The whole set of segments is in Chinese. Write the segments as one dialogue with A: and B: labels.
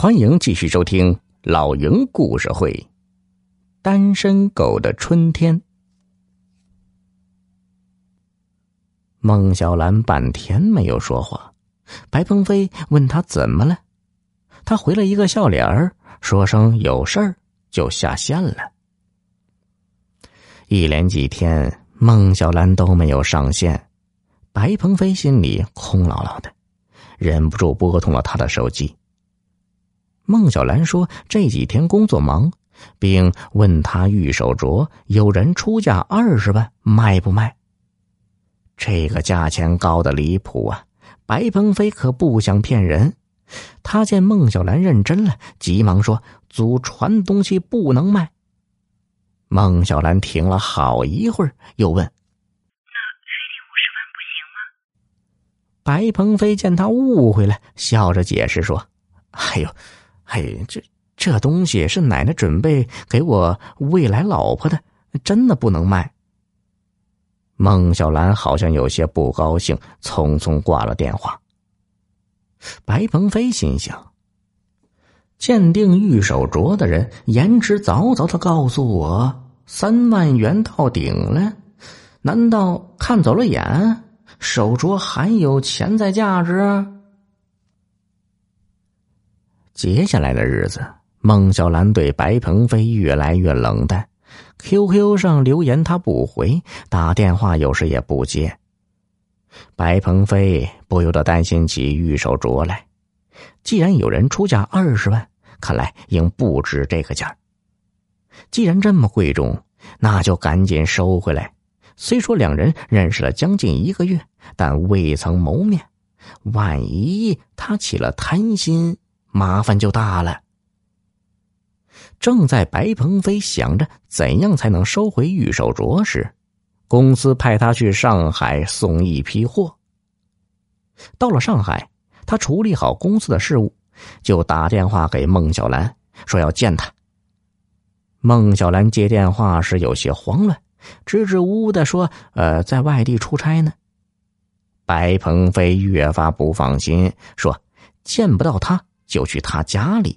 A: 欢迎继续收听老营故事会，《单身狗的春天》。孟小兰半天没有说话，白鹏飞问他怎么了，他回了一个笑脸儿，说声有事儿就下线了。一连几天，孟小兰都没有上线，白鹏飞心里空落落的，忍不住拨通了他的手机。孟小兰说：“这几天工作忙，并问他玉手镯有人出价二十万，卖不卖？这个价钱高的离谱啊！”白鹏飞可不想骗人，他见孟小兰认真了，急忙说：“祖传东西不能卖。”孟小兰停了好一会儿，又问：“
B: 那非得五十万不行吗？”
A: 白鹏飞见他误会了，笑着解释说：“哎呦。”嘿，这这东西是奶奶准备给我未来老婆的，真的不能卖。孟小兰好像有些不高兴，匆匆挂了电话。白鹏飞心想：鉴定玉手镯的人言之凿凿的告诉我，三万元到顶了，难道看走了眼？手镯还有潜在价值？接下来的日子，孟小兰对白鹏飞越来越冷淡，QQ 上留言他不回，打电话有时也不接。白鹏飞不由得担心起玉手镯来。既然有人出价二十万，看来应不止这个价。既然这么贵重，那就赶紧收回来。虽说两人认识了将近一个月，但未曾谋面，万一他起了贪心。麻烦就大了。正在白鹏飞想着怎样才能收回玉手镯时，公司派他去上海送一批货。到了上海，他处理好公司的事务，就打电话给孟小兰，说要见他。孟小兰接电话时有些慌乱，支支吾吾的说：“呃，在外地出差呢。”白鹏飞越发不放心，说：“见不到他。”就去他家里，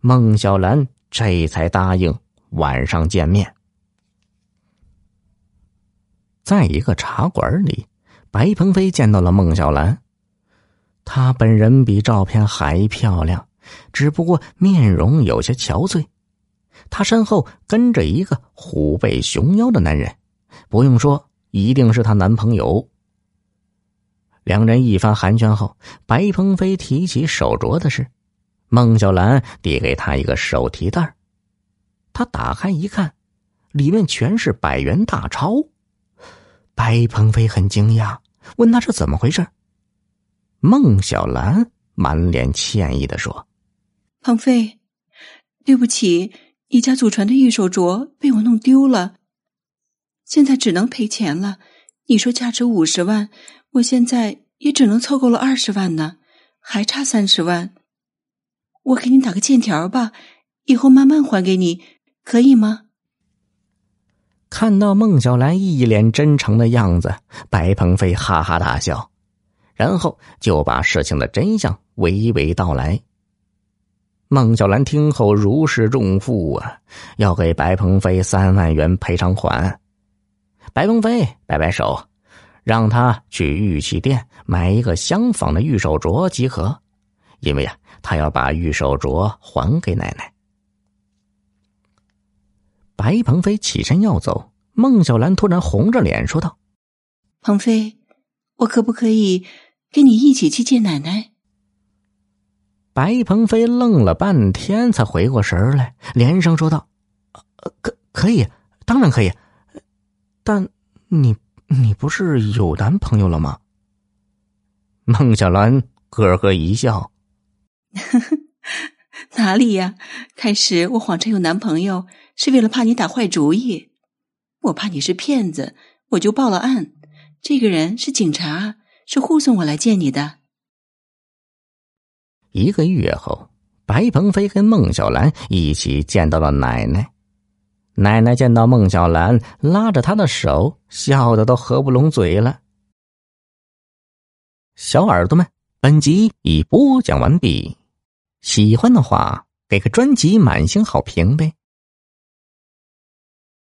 A: 孟小兰这才答应晚上见面。在一个茶馆里，白鹏飞见到了孟小兰，她本人比照片还漂亮，只不过面容有些憔悴。她身后跟着一个虎背熊腰的男人，不用说，一定是她男朋友。两人一番寒暄后，白鹏飞提起手镯的事，孟小兰递给他一个手提袋他打开一看，里面全是百元大钞。白鹏飞很惊讶，问他是怎么回事。孟小兰满脸歉意的说：“
B: 鹏飞，对不起，你家祖传的玉手镯被我弄丢了，现在只能赔钱了。你说价值五十万。”我现在也只能凑够了二十万呢，还差三十万。我给你打个欠条吧，以后慢慢还给你，可以吗？
A: 看到孟小兰一脸真诚的样子，白鹏飞哈哈大笑，然后就把事情的真相娓娓道来。孟小兰听后如释重负啊，要给白鹏飞三万元赔偿款。白鹏飞摆摆手。让他去玉器店买一个相仿的玉手镯即可，因为啊，他要把玉手镯还给奶奶。白鹏飞起身要走，孟小兰突然红着脸说道：“
B: 鹏飞，我可不可以跟你一起去见奶奶？”
A: 白鹏飞愣了半天，才回过神来，连声说道：“可可以，当然可以，但你。”你不是有男朋友了吗？孟小兰咯咯一笑，
B: 哪里呀？开始我谎称有男朋友是为了怕你打坏主意，我怕你是骗子，我就报了案。这个人是警察，是护送我来见你的。
A: 一个月后，白鹏飞跟孟小兰一起见到了奶奶。奶奶见到孟小兰，拉着她的手，笑得都合不拢嘴了。小耳朵们，本集已播讲完毕，喜欢的话，给个专辑满星好评呗。